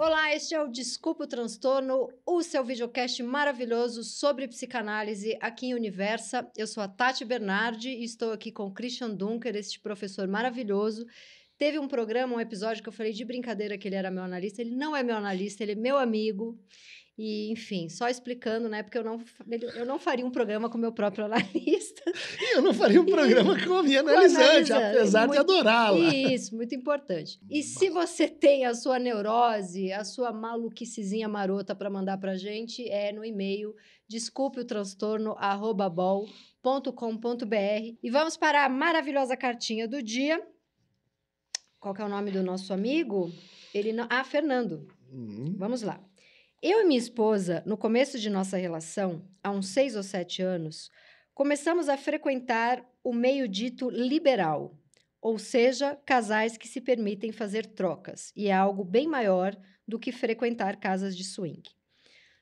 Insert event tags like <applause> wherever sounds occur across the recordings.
Olá, este é o Desculpa o Transtorno, o seu videocast maravilhoso sobre psicanálise aqui em Universa. Eu sou a Tati Bernardi e estou aqui com Christian Dunker, este professor maravilhoso. Teve um programa, um episódio que eu falei de brincadeira que ele era meu analista. Ele não é meu analista, ele é meu amigo. E, enfim, só explicando, né? Porque eu não, eu não faria um programa com meu próprio analista. E <laughs> eu não faria um programa com a minha analisante, apesar muito, de adorá-la. Isso, muito importante. <laughs> E se você tem a sua neurose, a sua maluquicizinha marota para mandar para gente, é no e-mail desculpe o transtorno, arroba E vamos para a maravilhosa cartinha do dia. Qual é o nome do nosso amigo? Ele não... Ah, Fernando. Uhum. Vamos lá. Eu e minha esposa, no começo de nossa relação, há uns seis ou sete anos, começamos a frequentar o meio dito liberal, ou seja, casais que se permitem fazer trocas, e é algo bem maior do que frequentar casas de swing.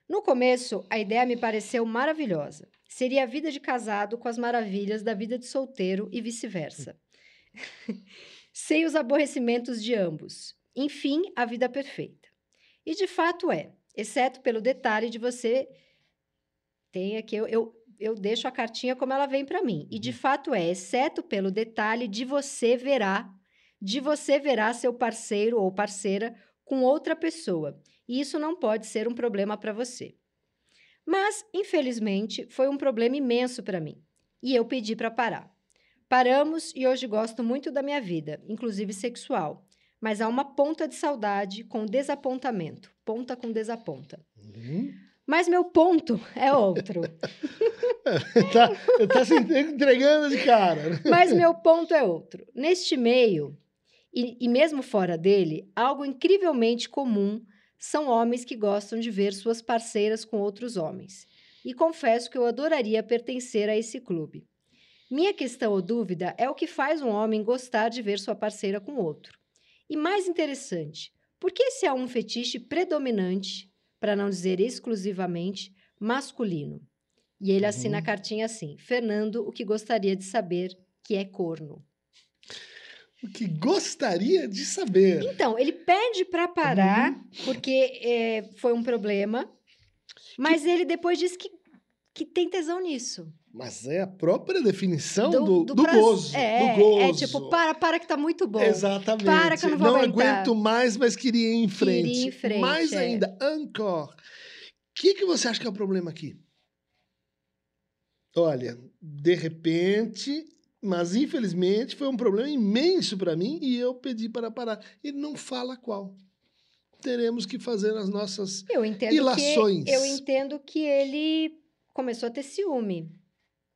No começo, a ideia me pareceu maravilhosa. Seria a vida de casado com as maravilhas da vida de solteiro e vice-versa. <laughs> Sem os aborrecimentos de ambos. Enfim, a vida perfeita. E de fato é exceto pelo detalhe de você tem aqui eu, eu, eu deixo a cartinha como ela vem para mim. E de uhum. fato é, exceto pelo detalhe de você verá, de você verá seu parceiro ou parceira com outra pessoa. E isso não pode ser um problema para você. Mas, infelizmente, foi um problema imenso para mim. E eu pedi para parar. Paramos e hoje gosto muito da minha vida, inclusive sexual mas há uma ponta de saudade com desapontamento. Ponta com desaponta. Uhum. Mas meu ponto é outro. <laughs> tá, tá se entregando de cara. Mas meu ponto é outro. Neste meio, e, e mesmo fora dele, algo incrivelmente comum são homens que gostam de ver suas parceiras com outros homens. E confesso que eu adoraria pertencer a esse clube. Minha questão ou dúvida é o que faz um homem gostar de ver sua parceira com outro. E mais interessante, por que esse é um fetiche predominante, para não dizer exclusivamente, masculino? E ele assina a uhum. cartinha assim: Fernando, o que gostaria de saber que é corno. O que gostaria de saber. Então, ele pede para parar, uhum. porque é, foi um problema, mas que... ele depois diz que, que tem tesão nisso. Mas é a própria definição do, do, do, do gozo. É, do gozo. É tipo, para, para que tá muito bom. Exatamente. Para que eu não vou Não aguentar. aguento mais, mas queria ir em frente. Queria ir em frente mais é. ainda, Ancor. O que, que você acha que é o problema aqui? Olha, de repente, mas infelizmente foi um problema imenso para mim e eu pedi para parar. Ele não fala qual. Teremos que fazer as nossas eu entendo ilações. Que, eu entendo que ele começou a ter ciúme.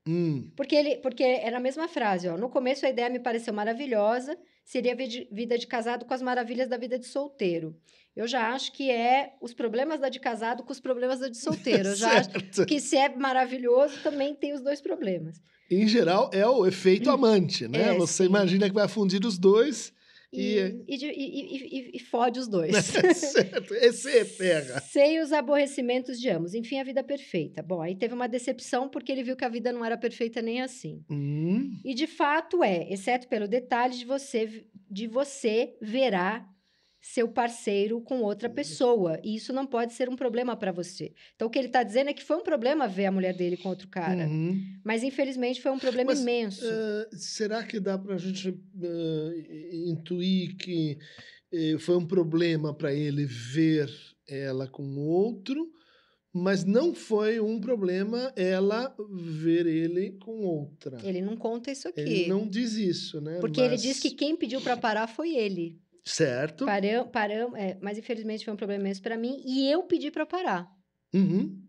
Hum. Porque, ele, porque era a mesma frase, ó. No começo a ideia me pareceu maravilhosa, seria vida de casado com as maravilhas da vida de solteiro. Eu já acho que é os problemas da de casado com os problemas da de solteiro. Eu <laughs> já acho que se é maravilhoso, também tem os dois problemas. Em geral, é o efeito hum. amante, né? É, Você sim. imagina que vai fundir os dois e, e, e, e, fode os dois. <laughs> certo, esse é terra. Sem os aborrecimentos de ambos. Enfim, a vida perfeita. Bom, aí teve uma decepção porque ele viu que a vida não era perfeita nem assim. Hum. E de fato é, exceto pelo detalhe de você, de você verá seu parceiro com outra pessoa. E isso não pode ser um problema para você. Então, o que ele está dizendo é que foi um problema ver a mulher dele com outro cara. Uhum. Mas, infelizmente, foi um problema Mas, imenso. Uh, será que dá para a gente uh, intuir que uh, foi um problema para ele ver ela com outro? Mas não foi um problema ela ver ele com outra. Ele não conta isso aqui. Ele não diz isso, né? Porque Mas... ele diz que quem pediu para parar foi ele. Certo. Param, param, é, mas infelizmente foi um problema mesmo para mim e eu pedi para parar. Uhum.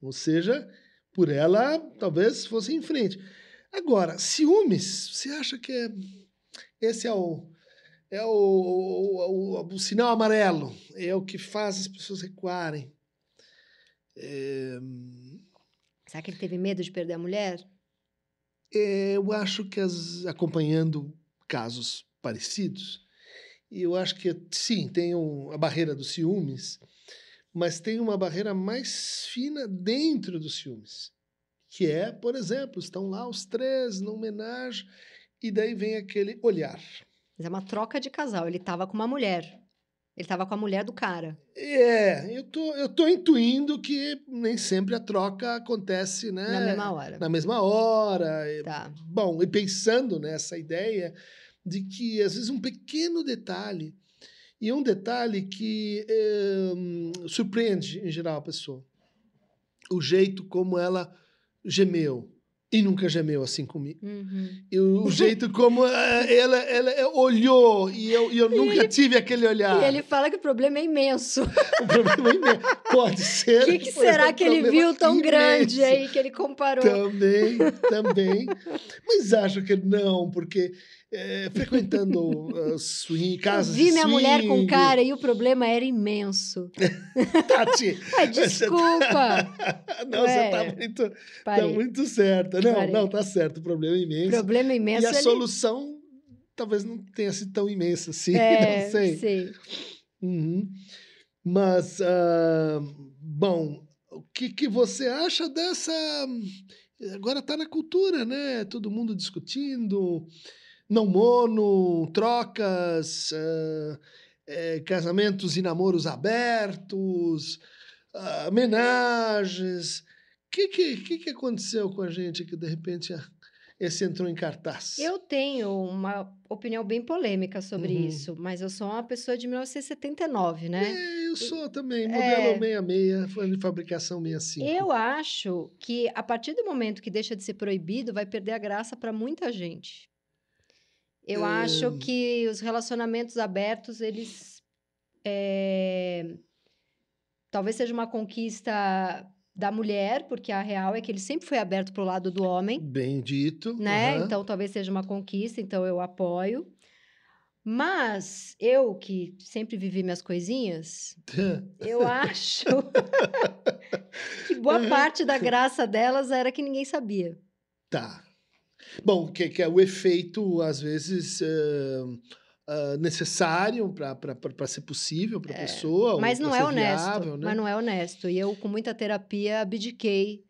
Ou seja, por ela talvez fosse em frente. Agora, ciúmes, você acha que é, esse é o é o, o, o, o, sinal amarelo, é o que faz as pessoas recuarem. É... Será que ele teve medo de perder a mulher? É, eu acho que as, acompanhando casos parecidos, eu acho que sim, tem um, a barreira dos ciúmes, mas tem uma barreira mais fina dentro dos ciúmes, que é, por exemplo, estão lá os três numa homenagem e daí vem aquele olhar. Mas é uma troca de casal. Ele estava com uma mulher. Ele estava com a mulher do cara. É, eu tô, eu tô intuindo que nem sempre a troca acontece, né? Na mesma hora. Na mesma hora. Tá. Bom, e pensando nessa ideia de que, às vezes, um pequeno detalhe, e um detalhe que é, surpreende, em geral, a pessoa. O jeito como ela gemeu e nunca gemeu assim comigo. Uhum. E o <laughs> jeito como eh, ela, ela olhou e eu, e eu nunca ele, tive aquele olhar. E ele fala que o problema é imenso. <laughs> o problema é imenso. Pode <laughs> ser. O que, que será que ele viu tão imenso. grande aí que ele comparou? Também, também. Mas acho que não, porque é, frequentando uh, swing, casas eu vi minha swing. mulher com cara e o problema era imenso. <laughs> Tati. <laughs> Ai, desculpa. não, Ué, você tá <laughs> muito, tá muito certa. Não, Parei. não, tá certo. O problema é imenso. Problema imenso. E a ele... solução talvez não tenha sido tão imensa assim. É, não sei. sei. Uhum. Mas, uh, bom, o que, que você acha dessa. Agora tá na cultura, né? Todo mundo discutindo não mono, trocas, uh, é, casamentos e namoros abertos, uh, homenagens. O que, que, que aconteceu com a gente que de repente esse entrou em cartaz? Eu tenho uma opinião bem polêmica sobre uhum. isso, mas eu sou uma pessoa de 1979, né? É, eu sou também, modelo é... 66, foi de fabricação 65. Eu acho que a partir do momento que deixa de ser proibido, vai perder a graça para muita gente. Eu hum. acho que os relacionamentos abertos, eles. É... Talvez seja uma conquista da mulher, porque a real é que ele sempre foi aberto para o lado do homem. Bem dito. Né? Uhum. Então talvez seja uma conquista, então eu apoio. Mas eu, que sempre vivi minhas coisinhas, <laughs> eu acho <laughs> que boa parte da graça delas era que ninguém sabia. Tá. Bom, que, que é o efeito, às vezes, uh, uh, necessário para ser possível para a é, pessoa. Mas não é honesto. Viável, né? Mas não é honesto. E eu, com muita terapia, abdiquei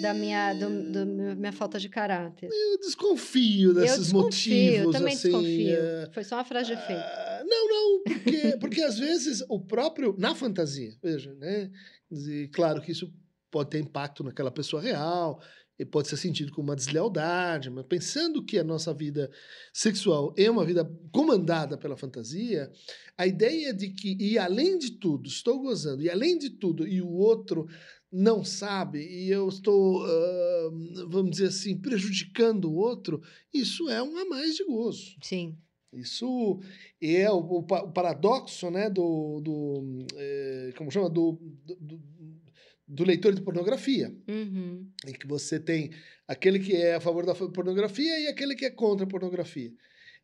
da minha, do, do, minha falta de caráter. Eu desconfio desses eu desconfio, motivos. Eu também assim, desconfio. É... Foi só uma frase de efeito. Uh, não, não, porque, <laughs> porque às vezes o próprio. Na fantasia, veja, né? E, claro que isso pode ter impacto naquela pessoa real e pode ser sentido como uma deslealdade, mas pensando que a nossa vida sexual é uma vida comandada pela fantasia, a ideia de que, e além de tudo, estou gozando, e além de tudo, e o outro não sabe, e eu estou, uh, vamos dizer assim, prejudicando o outro, isso é um a mais de gozo. Sim. Isso é o, o, o paradoxo, né, do, do é, como chama, do, do do leitor de pornografia. Uhum. Em que você tem aquele que é a favor da pornografia e aquele que é contra a pornografia.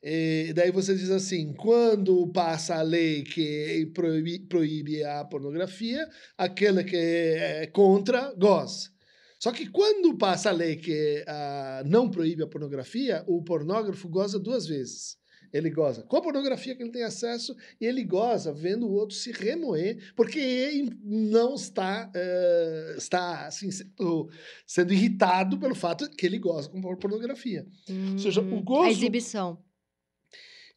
E daí você diz assim: quando passa a lei que proíbe, proíbe a pornografia, aquele que é contra goza. Só que quando passa a lei que uh, não proíbe a pornografia, o pornógrafo goza duas vezes. Ele goza com a pornografia que ele tem acesso e ele goza vendo o outro se remoer, porque ele não está, uh, está assim, sendo, sendo, irritado pelo fato que ele goza com pornografia. Hum, Ou seja, o gozo. A exibição.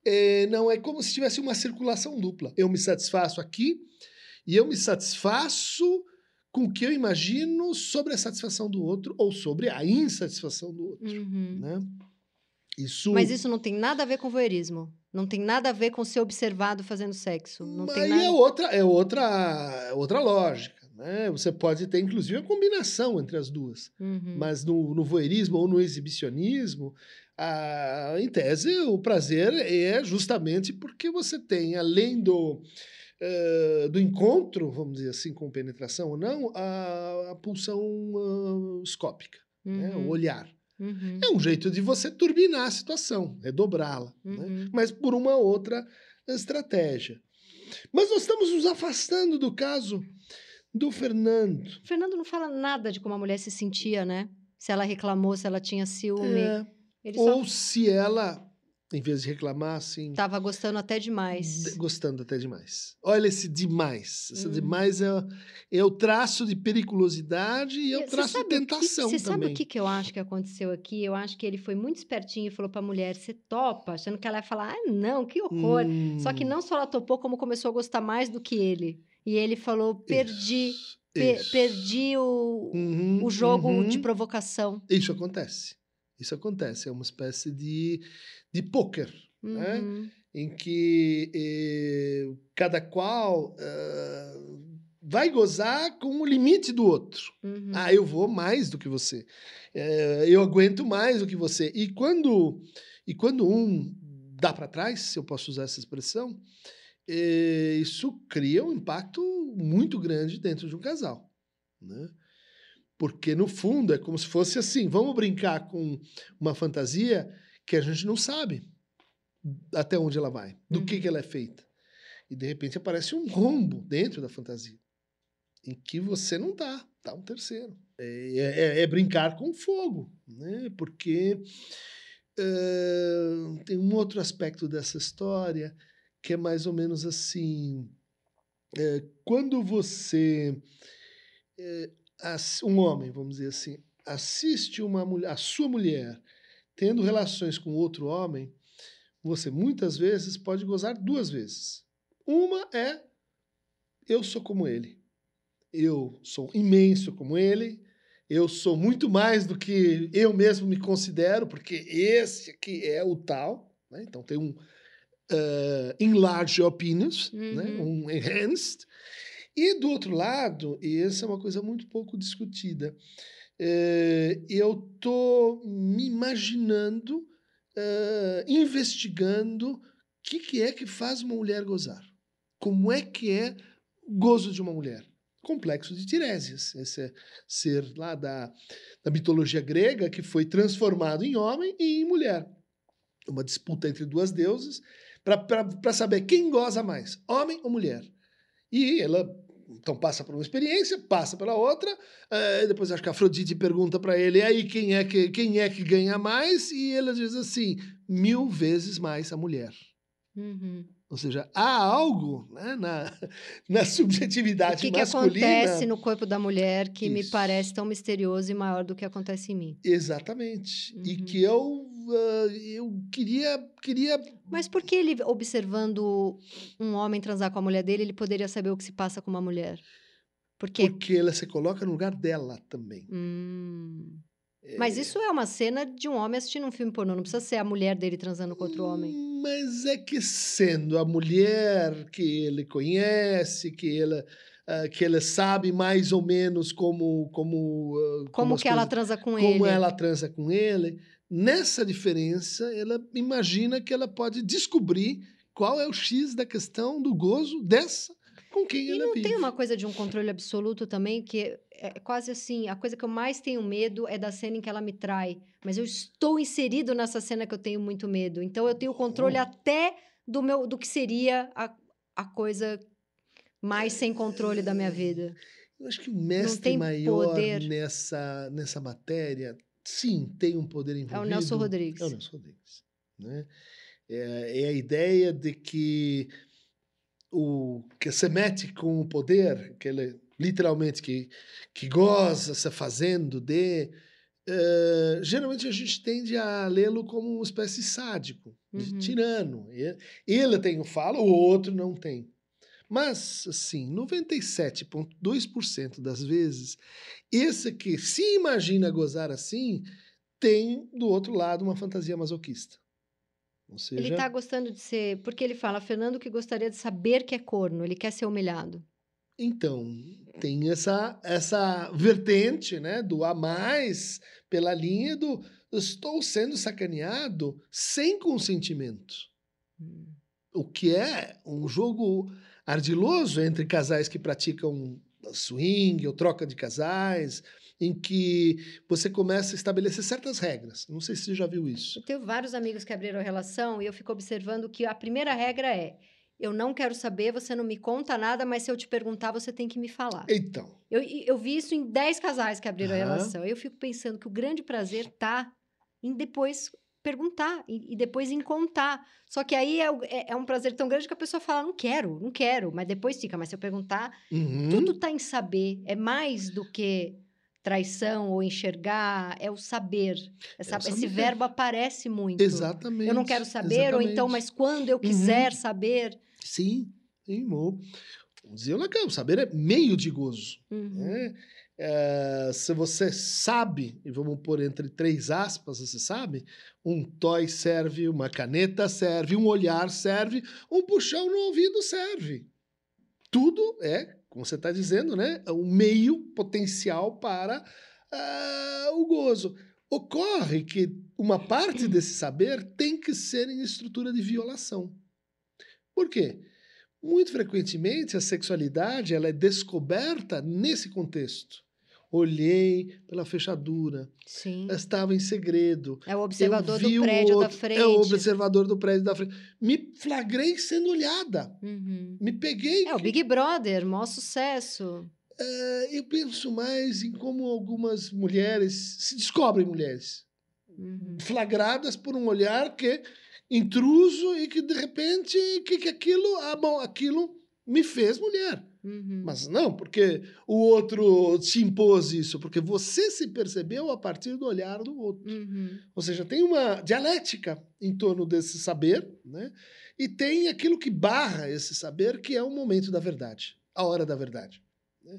É, não, é como se tivesse uma circulação dupla. Eu me satisfaço aqui e eu me satisfaço com o que eu imagino sobre a satisfação do outro ou sobre a insatisfação do outro. Uhum. Né? Isso... Mas isso não tem nada a ver com voyeurismo. Não tem nada a ver com ser observado fazendo sexo. Não Mas tem nada... é outra, é outra, outra lógica. Né? Você pode ter, inclusive, a combinação entre as duas. Uhum. Mas no, no voyeurismo ou no exibicionismo, a, em tese, o prazer é justamente porque você tem, além do, uh, do encontro, vamos dizer assim, com penetração ou não, a, a pulsão uh, escópica, uhum. né? o olhar. Uhum. É um jeito de você turbinar a situação, redobrá-la, uhum. né? mas por uma outra estratégia. Mas nós estamos nos afastando do caso Do Fernando. O Fernando não fala nada de como a mulher se sentia, né? Se ela reclamou, se ela tinha ciúme. É. Ou só se ela, em vez de reclamar, assim. tava gostando até demais. de- Gostando até demais. Olha esse demais. Esse Uhum. demais é, é o traço de periculosidade e é o traço de tentação Você sabe o que, que eu acho que aconteceu aqui? Eu acho que ele foi muito espertinho e falou pra mulher: você topa? Achando que ela ia falar: ah, não, que horror. Só que Hum, não só ela topou, como começou a gostar mais do que ele. E ele falou: perdi, isso, pe- isso. perdi o, Uhum, o jogo uhum. de provocação. Isso acontece. Isso acontece. É uma espécie de, de pôquer, né? Uhum. em que eh, cada qual ah, vai gozar com o limite do outro. Uhum. Ah, eu vou mais do que você. Eh, eu aguento mais do que você. E quando, e quando um dá para trás, se eu posso usar essa expressão, eh, isso cria um impacto muito grande dentro de um casal. Né? Porque, no fundo, é como se fosse assim: vamos brincar com uma fantasia que a gente não sabe até onde ela vai, do que, Uhum. que ela é feita. E, de repente, aparece um rombo dentro da fantasia em que você não tá, tá um terceiro. É, é- é brincar com fogo, né? Porque eh, tem um outro aspecto dessa história que é mais ou menos assim: eh, quando você, ass- um homem, vamos dizer assim, assiste uma mulher, a sua mulher tendo relações com outro homem, você muitas vezes pode gozar duas vezes. Uma é eu sou como ele. Eu sou imenso como ele. Eu sou muito mais do que eu mesmo me considero, porque esse aqui é o tal. né? Então tem um uh, enlarged opinions, né? Uhum. um enhanced. E do outro lado, e essa é uma coisa muito pouco discutida, eh, eu estou me imaginando, eh, investigando o que, que é que faz uma mulher gozar. Como é que é o gozo de uma mulher? Complexo de Tiresias, esse é ser lá da, da mitologia grega que foi transformado em homem e em mulher. Uma disputa entre duas deusas para saber quem goza mais, homem ou mulher. E ela então passa por uma experiência, passa pela outra, eh, depois acho que a Afrodite pergunta para ele, e aí quem é, que, quem é que ganha mais? E ela diz assim, mil vezes mais a mulher. Uhum. Ou seja, há algo né, na, <laughs> na O subjetividade que, que masculina. acontece no corpo da mulher que me Isso. parece tão misterioso e maior do que acontece em mim? Exatamente. E Uhum. que eu, ah, eu queria, queria Mas por que ele, observando um homem transar com a mulher dele, ele poderia saber o que se passa com uma mulher? Porque. porque ela se coloca no lugar dela também. Hum. Mas isso é uma cena de um homem assistindo um filme pornô, não precisa ser a mulher dele transando com outro homem. Mas é que sendo a mulher que ele conhece, que ela, ah, que ela sabe mais ou menos como como ah, Como, as que ela coisas- transa com como ele? ela transa com ele, nessa diferença ela imagina que ela pode descobrir qual é o X da questão do gozo dessa com quem E ela não vive. tem uma coisa de um controle absoluto também, que é quase assim, a coisa que eu mais tenho medo é da cena em que ela me trai. Mas eu estou inserido nessa cena que eu tenho muito medo. Então eu tenho o controle Oh. até do meu do que seria a, a coisa mais sem controle da minha vida. Eu acho que o mestre maior poder. nessa, nessa matéria, sim, tem um poder É envolvido. o Nelson Rodrigues. É o Nelson Rodrigues. Né? É, é a ideia de que o que se mete com o poder, que ele literalmente que, que goza se fazendo de. eh, geralmente a gente tende a lê-lo como uma espécie de sádico, de Uhum. tirano. Ele, ele tem o falo, o outro não tem. Mas, assim, 97,2% das vezes, esse que se imagina gozar assim, tem do outro lado uma fantasia masoquista. Ou seja, Ele tá gostando de ser. Porque ele fala, Fernando, que gostaria de saber que é corno, ele quer ser humilhado. então, tem essa, essa vertente né, do a mais pela linha do estou sendo sacaneado sem consentimento. Hum. O que é um jogo ardiloso entre casais que praticam swing ou troca de casais, em que você começa a estabelecer certas regras. Não sei se você já viu isso. Eu tenho vários amigos que abriram relação e eu fico observando que a primeira regra é: eu não quero saber, você não me conta nada, mas se eu te perguntar, você tem que me falar. Então. Eu, eu vi isso em 10 casais que abriram a Aham. relação. Eu fico pensando que o grande prazer tá em depois perguntar e, e depois em contar. Só que aí é, é- é um prazer tão grande que a pessoa fala, não quero, não quero, mas depois fica. Mas se eu perguntar, Uhum. tudo tá em saber. É mais do que traição ou enxergar, é o saber. Essa- É o Esse verbo aparece muito. Exatamente. Eu não quero saber, ou então, exatamente. mas quando eu Uhum. quiser saber. Sim, sim, bom. Dizia o Lacan, o saber é meio de gozo. Uhum. né? É, se você sabe, e vamos pôr entre três aspas, você sabe, um toy serve, uma caneta serve, um olhar serve, um puxão no ouvido serve. Tudo é, como você está dizendo, né? um meio potencial para ah, o gozo. Ocorre que uma parte desse saber tem que ser em estrutura de violação. Por quê? Muito frequentemente a sexualidade ela é descoberta nesse contexto. Olhei pela fechadura, Sim. estava em segredo. É o observador do prédio da outro, frente. É o observador do prédio da frente. Me flagrei sendo olhada. Uhum. Me peguei. É o Big Brother, maior sucesso. Eh, eu penso mais em como algumas mulheres se descobrem mulheres. Uhum. flagradas por um olhar que intruso e que de repente que, que aquilo ah bom aquilo me fez mulher Uhum. mas não porque o outro te impôs isso porque você se percebeu a partir do olhar do outro Uhum. ou seja tem uma dialética em torno desse saber né e tem aquilo que barra esse saber que é o momento da verdade a hora da verdade né?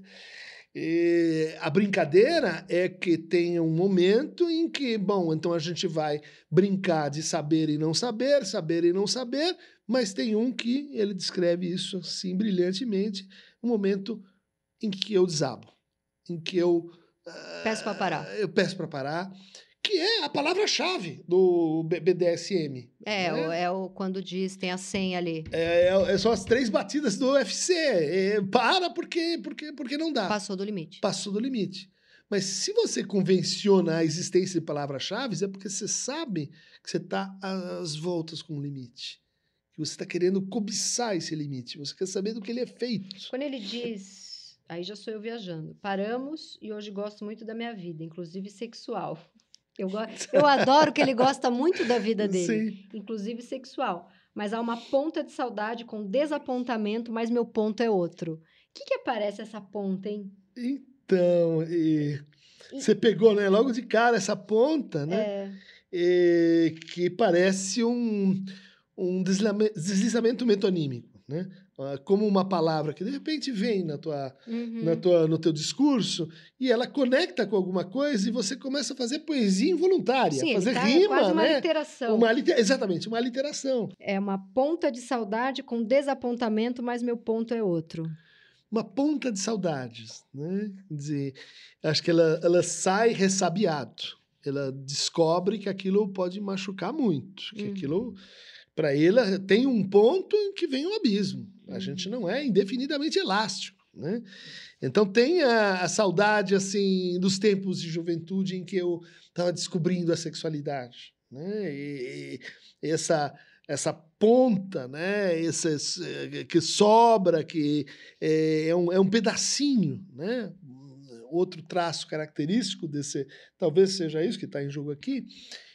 E a brincadeira é que tem um momento em que, bom, então a gente vai brincar de saber e não saber, saber e não saber, mas tem um que ele descreve isso assim brilhantemente, um momento em que eu desabo, em que eu Peço pra parar. Eu peço para parar, que é a palavra-chave do BDSM. É, né? o, é o quando diz, tem a senha ali. É, é- são as três batidas do UFC. É, para porque, porque, porque não dá Passou do limite. passou do limite. Mas se você convenciona a existência de palavras-chave, é porque você sabe que você está às voltas com o limite. Que você está querendo cobiçar esse limite. Você quer saber do que ele é feito. Quando ele diz, aí já sou eu viajando. Paramos e hoje gosto muito da minha vida, inclusive sexual. Eu, go- <laughs> eu adoro que ele gosta muito da vida dele, Sim. inclusive sexual. Mas há uma ponta de saudade com desapontamento, mas meu ponto é outro. O que, que aparece essa ponta, hein? Então, e você pegou né, logo de cara essa ponta, né? É, e que parece um, um deslizamento metonímico, né? Ah, Como uma palavra que de repente vem na tua, uhum. na tua, no teu discurso e ela conecta com alguma coisa e você começa a fazer poesia involuntária, Sim, fazer tá rima, quase uma né? literação. Uma exatamente, uma literação. É uma ponta de saudade com desapontamento, mas meu ponto é outro. Uma ponta de saudades, né? Quer dizer, acho que ela, ela sai ressabiado. Ela descobre que aquilo pode machucar muito, que Uhum. aquilo para ele tem um ponto em que vem um abismo. A Uhum. gente não é indefinidamente elástico, né? Então tem a, a saudade assim dos tempos de juventude em que eu estava descobrindo a sexualidade, né? E, e essa essa ponta, né? Esses, eh, que sobra, que eh, é um, é um pedacinho, né? Outro traço característico desse, talvez seja isso que está em jogo aqui,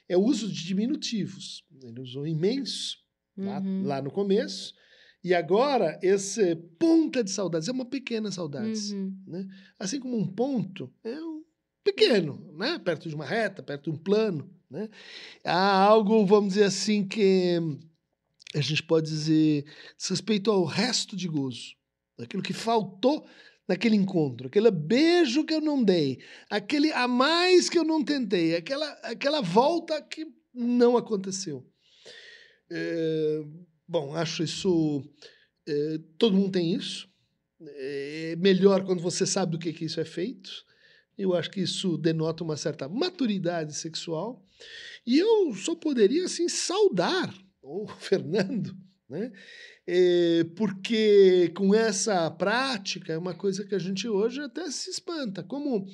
é o uso de diminutivos. Ele usou imenso lá, Uhum. lá no começo, e agora esse ponta de saudades é uma pequena saudades. Uhum. Assim como um ponto é um pequeno, né? perto de uma reta, perto de um plano. Né? Há algo, vamos dizer assim, que a gente pode dizer diz respeito ao resto de gozo, aquilo que faltou naquele encontro, aquele beijo que eu não dei, aquele a mais que eu não tentei, aquela, aquela volta que não aconteceu. É, bom, acho isso. é, todo mundo tem isso. É melhor quando você sabe do que, que isso é feito. Eu acho que isso denota uma certa maturidade sexual. E eu só poderia, assim, saudar o <laughs> Fernando, né? É, porque com essa prática é uma coisa que a gente hoje até se espanta. Como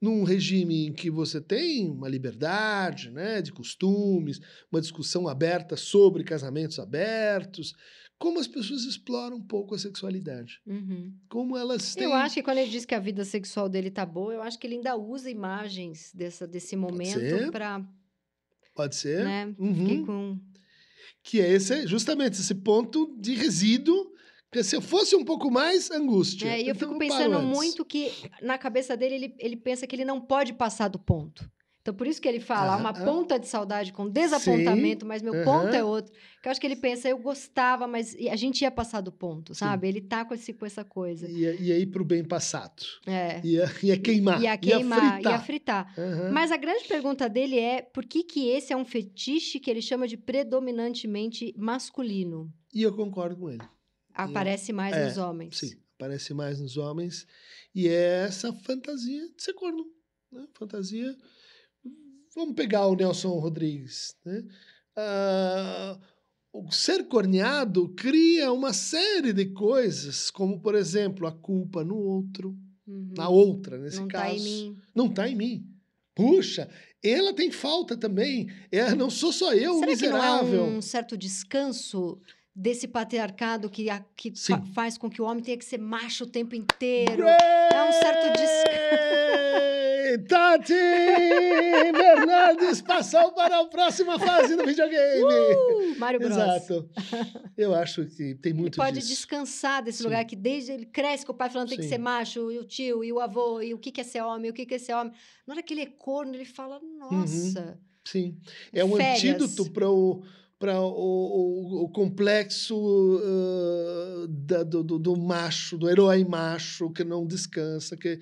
num regime em que você tem uma liberdade né, de costumes, uma discussão aberta sobre casamentos abertos, como as pessoas exploram um pouco a sexualidade. Uhum. Como elas têm. Eu acho que quando ele diz que a vida sexual dele tá boa, eu acho que ele ainda usa imagens dessa, desse momento para. Pode ser. Né? Uhum. Fiquei com. Que é esse, justamente esse ponto de resíduo. Que se eu fosse um pouco mais, angústia. É, e eu Então fico paro pensando muito que na cabeça dele ele, ele pensa que ele não pode passar do ponto. Então, por isso que ele fala, uma ponta de saudade com desapontamento, mas meu ponto é outro. Que eu acho que ele pensa, eu gostava, mas a gente ia passar do ponto, Sim. sabe? Ele tá com, esse, com essa coisa. Ia, ia ir para o bem passado. É. Ia, ia queimar. Ia queimar, ia fritar. fritar. Aham. Mas a grande pergunta dele é por que, que esse é um fetiche que ele chama de predominantemente masculino? E eu concordo com ele. Aparece mais É, nos homens. Sim, aparece mais nos homens. E é essa fantasia de ser corno. Né? Fantasia. Vamos pegar o Nelson Rodrigues. Né? Ah, o ser corneado cria uma série de coisas, como, por exemplo, a culpa no outro, Uhum. na outra, nesse Não caso. tá em mim. Não está em mim. Puxa, ela tem falta também. É, não sou só eu, Será que não miserável. é um certo descanso desse patriarcado que, a- que fa- faz com que o homem tenha que ser macho o tempo inteiro? É um certo <laughs> Tati Bernardes passou para a próxima fase do videogame. Uh, Mário Bros. Exato. <laughs> Eu acho que tem Ele muito pode disso. descansar desse Sim. lugar que desde ele cresce com o pai falando tem que ser macho, e o tio, e o avô, e o que que é ser homem, o que que é ser homem. Na hora que ele é corno, ele fala, nossa, Sim. É um Férias. antídoto para o para o, o, o complexo ah, da- do, do, do macho, do herói macho que não descansa, que,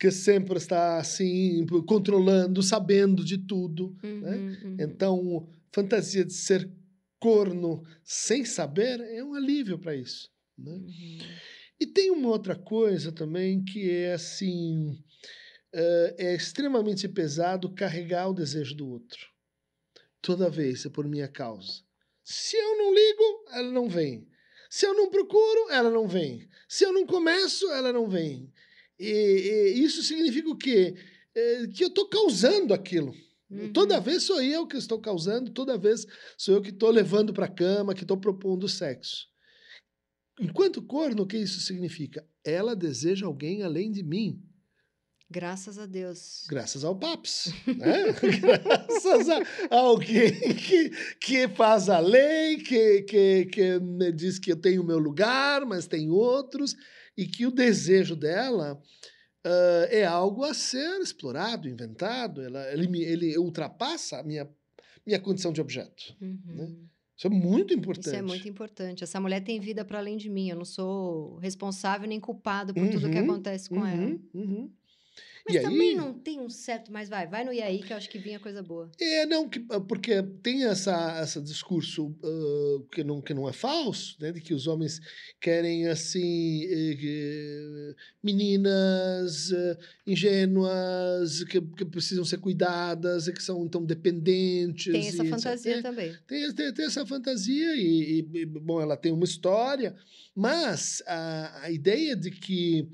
que sempre está assim, controlando, sabendo de tudo. Uhum, né? uhum. Então, fantasia de ser corno sem saber é um alívio para isso. Né? Uhum. E tem uma outra coisa também que é assim: eh, é extremamente pesado carregar o desejo do outro. Toda vez é por minha causa. Se eu não ligo, ela não vem. Se eu não procuro, ela não vem. Se eu não começo, ela não vem. E, e isso significa o quê? Eh, que eu estou causando aquilo. Uhum. Toda vez sou eu que estou causando, toda vez sou eu que estou levando para a cama, que estou propondo sexo. Enquanto corno, o que isso significa? Ela deseja alguém além de mim, Graças a Deus. graças ao PAPS. <laughs> Né? graças a alguém que, que faz a lei, que, que, que me diz que eu tenho o meu lugar, mas tem outros, e que o desejo dela ah, é algo a ser explorado, inventado. Ela, ele, ele ultrapassa a minha, minha condição de objeto. Uhum. Isso é muito importante. Isso é muito importante. Essa mulher tem vida para além de mim. Eu não sou responsável nem culpado por tudo que Uhum, acontece com ela. Uhum, uhum. Mas E também aí- não tem um certo. Mas vai, vai no e aí que eu acho que vinha coisa boa. É, não, que, ah, porque tem essa, esse discurso ah, que, não, que não é falso, né, de que os homens querem, assim, eh, meninas eh, ingênuas, que, que precisam ser cuidadas, e que são, então, dependentes. Tem essa e fantasia também. tem, tem, tem essa fantasia e, e, bom, ela tem uma história, mas a, a ideia de que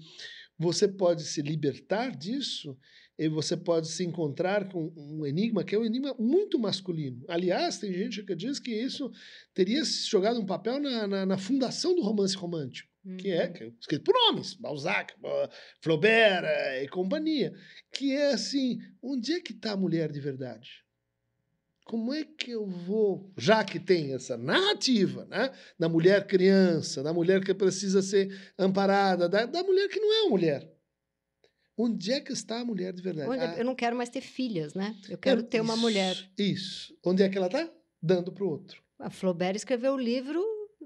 você pode se libertar disso e você pode se encontrar com um enigma que é um enigma muito masculino. Aliás, tem gente que diz que isso teria jogado um papel na, na, na fundação do romance romântico, que é, Uhum. que é escrito por homens, Balzac, Flaubert eh, e companhia, que é assim, onde é que está a mulher de verdade? Como é que eu vou, já que tem essa narrativa, né, da mulher criança, da mulher que precisa ser amparada, da, da mulher que não é uma mulher. Onde é que está a mulher de verdade? Onde- Ah, Eu não quero mais ter filhas, né? Eu quero ter uma isso, mulher. Isso. Onde é que ela está? Dando para o outro. A Flaubert escreveu o livro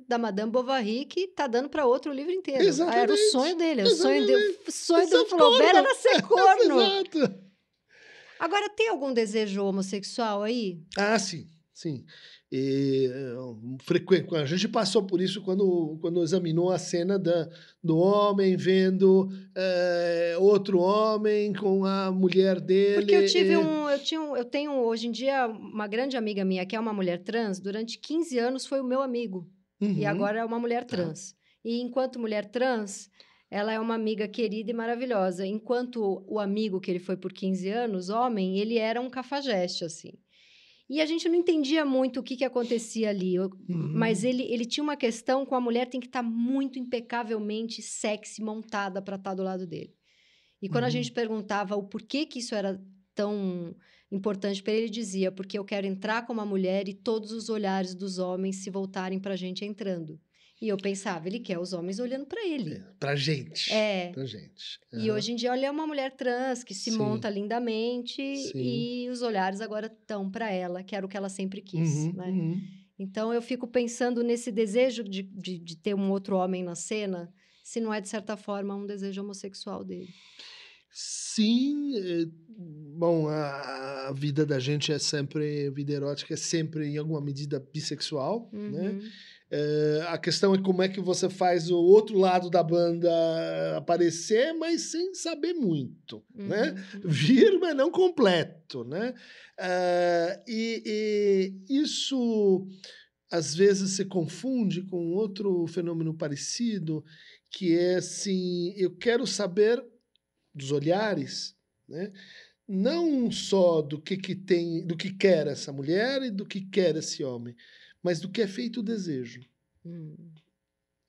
da Madame Bovary que tá dando para outro o livro inteiro. Ah, Era o Exatamente, sonho dele. O sonho, de, exatamente. o sonho do Flaubert <laughs> corno. era ser corno. Exato. Agora, tem algum desejo homossexual aí? Ah, sim, sim. E, eh, frequente, a gente passou por isso quando, quando examinou a cena da, do homem vendo eh, outro homem com a mulher dele. Porque eu tive e- um, eu tinha um, eu tenho hoje em dia uma grande amiga minha que é uma mulher trans, durante 15 anos foi o meu amigo. E Uhum. agora é uma mulher Tá. trans. E enquanto mulher trans, ela é uma amiga querida e maravilhosa. Enquanto o amigo que ele foi por 15 anos, homem, ele era um cafajeste, assim. E a gente não entendia muito o que, que acontecia ali. Eu- Uhum. Mas ele, ele tinha uma questão com a mulher tem que estar muito impecavelmente sexy, montada para estar do lado dele. E quando a Uhum. gente perguntava o porquê que isso era tão importante para ele, ele dizia: porque eu quero entrar como uma mulher e todos os olhares dos homens se voltarem para a gente entrando. E eu pensava, ele quer os homens olhando para ele. É, pra gente. É. Pra gente. E Aham. hoje em dia, olha, é uma mulher trans que se Sim. monta lindamente Sim. e os olhares agora estão para ela, que era o que ela sempre quis, Uhum, né? uhum. Então eu fico pensando nesse desejo de, de, de ter um outro homem na cena, se não é, de certa forma, um desejo homossexual dele. Sim, eh, bom, a, a vida da gente é sempre, a vida erótica é sempre, em alguma medida, bissexual, né? Eh, a questão é como é que você faz o outro lado da banda aparecer, mas sem saber muito, né? Uhum. Vir, mas não completo, né? Ah, e, e isso às vezes se confunde com outro fenômeno parecido, que é assim, eu quero saber dos olhares, né? Não só do que, que tem, do que quer essa mulher e do que quer esse homem, mas do que é feito o desejo. Hum.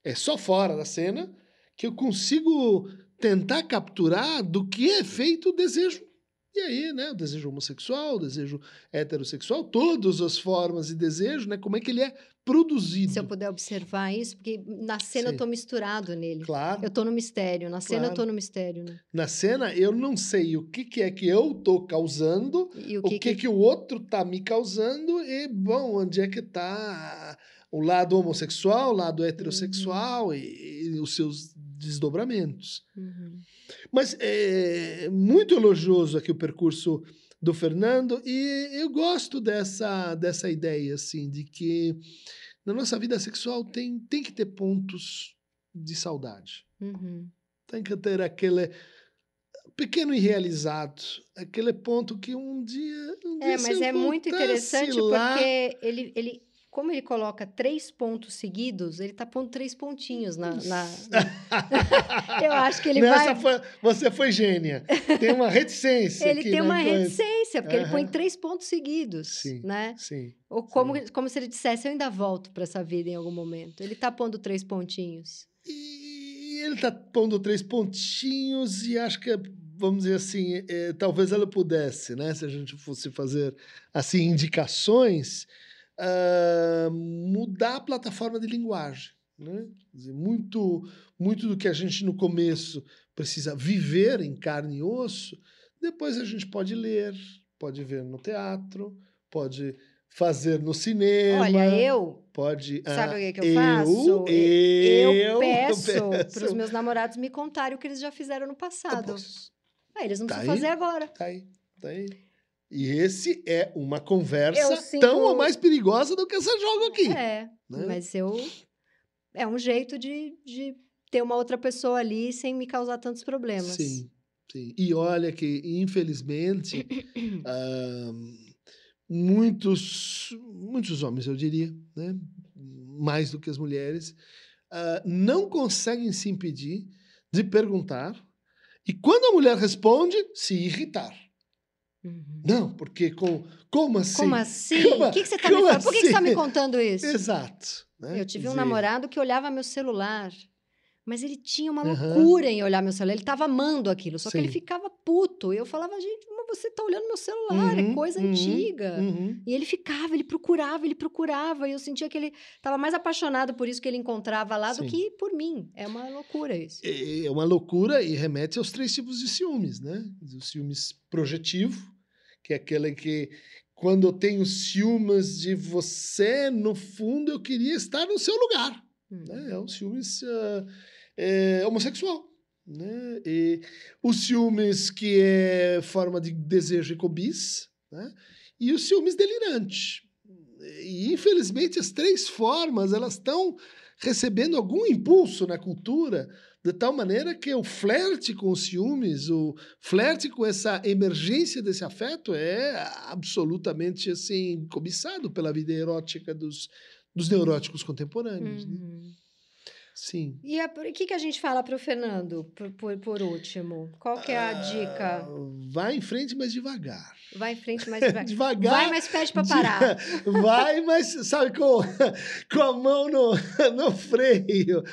É só fora da cena que eu consigo tentar capturar do que é feito o desejo. E aí, né, o desejo homossexual, o desejo heterossexual, todas as formas de desejo, né, como é que ele é produzido. Se eu puder observar isso, porque na cena eu Sim. tô misturado nele. Claro. Eu tô no mistério. Na cena eu tô Claro. no mistério, né? Na cena, eu não sei o que, que é que eu tô causando, E o que, que, o outro tá me causando e, bom, onde é que tá o lado homossexual, o lado heterossexual e, e os seus desdobramentos. Uhum. Mas é muito elogioso aqui o percurso do Fernando e eu gosto dessa, dessa ideia, assim, de que na nossa vida sexual tem, tem que ter pontos de saudade. Uhum. Tem que ter aquele pequeno irrealizado, aquele ponto que um dia. Um É, mas é muito interessante lá- porque ele, ele, como ele coloca três pontos seguidos, ele tá pondo três pontinhos na. na- <laughs> Eu acho que ele Nessa vai. foi- você foi gênia. Tem uma reticência. <laughs> Ele tem na uma reticência, porque ele põe três pontos seguidos, Sim. né? Sim. Ou como, Sim. como se ele dissesse, eu ainda volto para essa vida em algum momento. Ele tá pondo três pontinhos. E ele tá pondo três pontinhos e acho que, vamos dizer assim, eh, talvez ela pudesse, né? Se a gente fosse fazer, assim, indicações, ah, mudar a plataforma de linguagem, né? Dizer, muito, muito do que a gente no começo precisa viver em carne e osso, depois a gente pode ler, pode ver no teatro, pode fazer no cinema. Olha, eu. Pode. Sabe ah, o que, que eu faço? Eu, Eu peço <laughs> para os meus namorados me contarem o que eles já fizeram no Ah, passado. Ah, eles não Tá precisam aí. fazer agora. Tá aí, tá aí. E esse é uma conversa sinto- tão ou mais perigosa do que esse jogo aqui. É, né? mas eu. É um jeito de, de ter uma outra pessoa ali sem me causar tantos problemas. Sim, sim. E olha que, infelizmente, <coughs> ah, muitos, muitos homens, eu diria, né? mais do que as mulheres, ah, não conseguem se impedir de perguntar e, quando a mulher responde, se irritar. Uhum. Não, porque com, como assim? Como assim? <laughs> Como- O que, que você tá me falando? Por que, que você tá me assim? contando isso? Exato. né? Eu tive um namorado que olhava meu celular, mas ele tinha uma Aham. loucura em olhar meu celular. Ele tava amando aquilo, só que ele Sim. ficava puto. E eu falava, gente, você tá olhando meu celular, é Uhum, coisa uhum, antiga. uhum. E ele ficava, ele procurava, ele procurava. E eu sentia que ele estava mais apaixonado por isso que ele encontrava lá do Sim. que por mim. É uma loucura isso. É uma loucura e remete aos três tipos de ciúmes, né? O ciúmes projetivo, que é aquele que quando eu tenho ciúmes de você, no fundo eu queria estar no seu lugar. Hum. né? É o ciúmes ah, é, homossexual. Né? E os ciúmes que é forma de desejo e cobiça, né? e os ciúmes delirante. E, infelizmente, as três formas elas estão recebendo algum impulso na cultura, de tal maneira que o flerte com os ciúmes, o flerte com essa emergência desse afeto é absolutamente assim cobiçado pela vida erótica dos, dos neuróticos contemporâneos. né? Sim. E o que, que a gente fala para o Fernando, por, por, por, último? Qual que é a dica? Uh, vai em frente, mas devagar. Vai em frente, mas <laughs> devagar. devagar vai, mas pede para parar. <laughs> vai, mas, sabe, com, com a mão no, <laughs> no freio.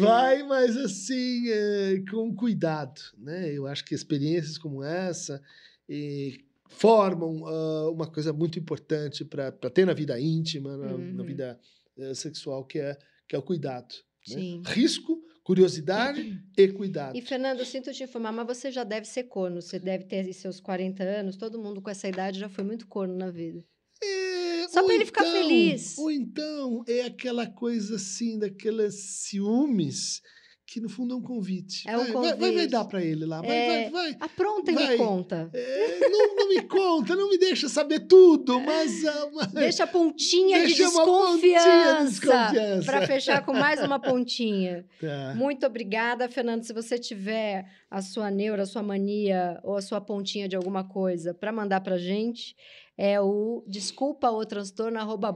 Vai, mas assim, é, com cuidado. Né? Eu acho que experiências como essa e formam uh, uma coisa muito importante para ter na vida íntima, na, uhum. na vida uh, sexual, que é, que é o cuidado. Né? Risco, curiosidade e cuidado. E, Fernando, eu sinto te informar, mas você já deve ser corno, você deve ter seus 40 anos, todo mundo com essa idade já foi muito corno na vida. É, Só para ele ficar então, feliz. Ou então é aquela coisa assim, daquelas ciúmes que no fundo é um convite. É um vai, convite. Vai, vai, dar para ele lá. Vai, é... vai, vai. Apronta vai. e me conta. É, não, não, me conta, não me deixa saber tudo, mas. Uh, deixa a pontinha deixa de desconfiança. desconfiança. Para fechar com mais uma pontinha. <laughs> Tá. Muito obrigada, Fernando. Se você tiver a sua neura, a sua mania ou a sua pontinha de alguma coisa para mandar para gente, é o desculpa ou transtorno arroba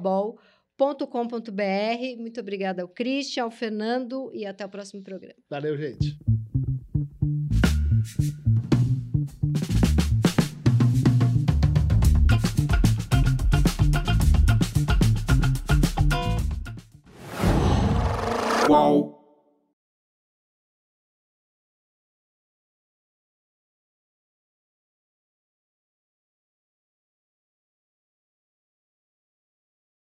com.br Muito obrigada ao Christian, ao Fernando e até o próximo programa. Valeu, gente. Qual?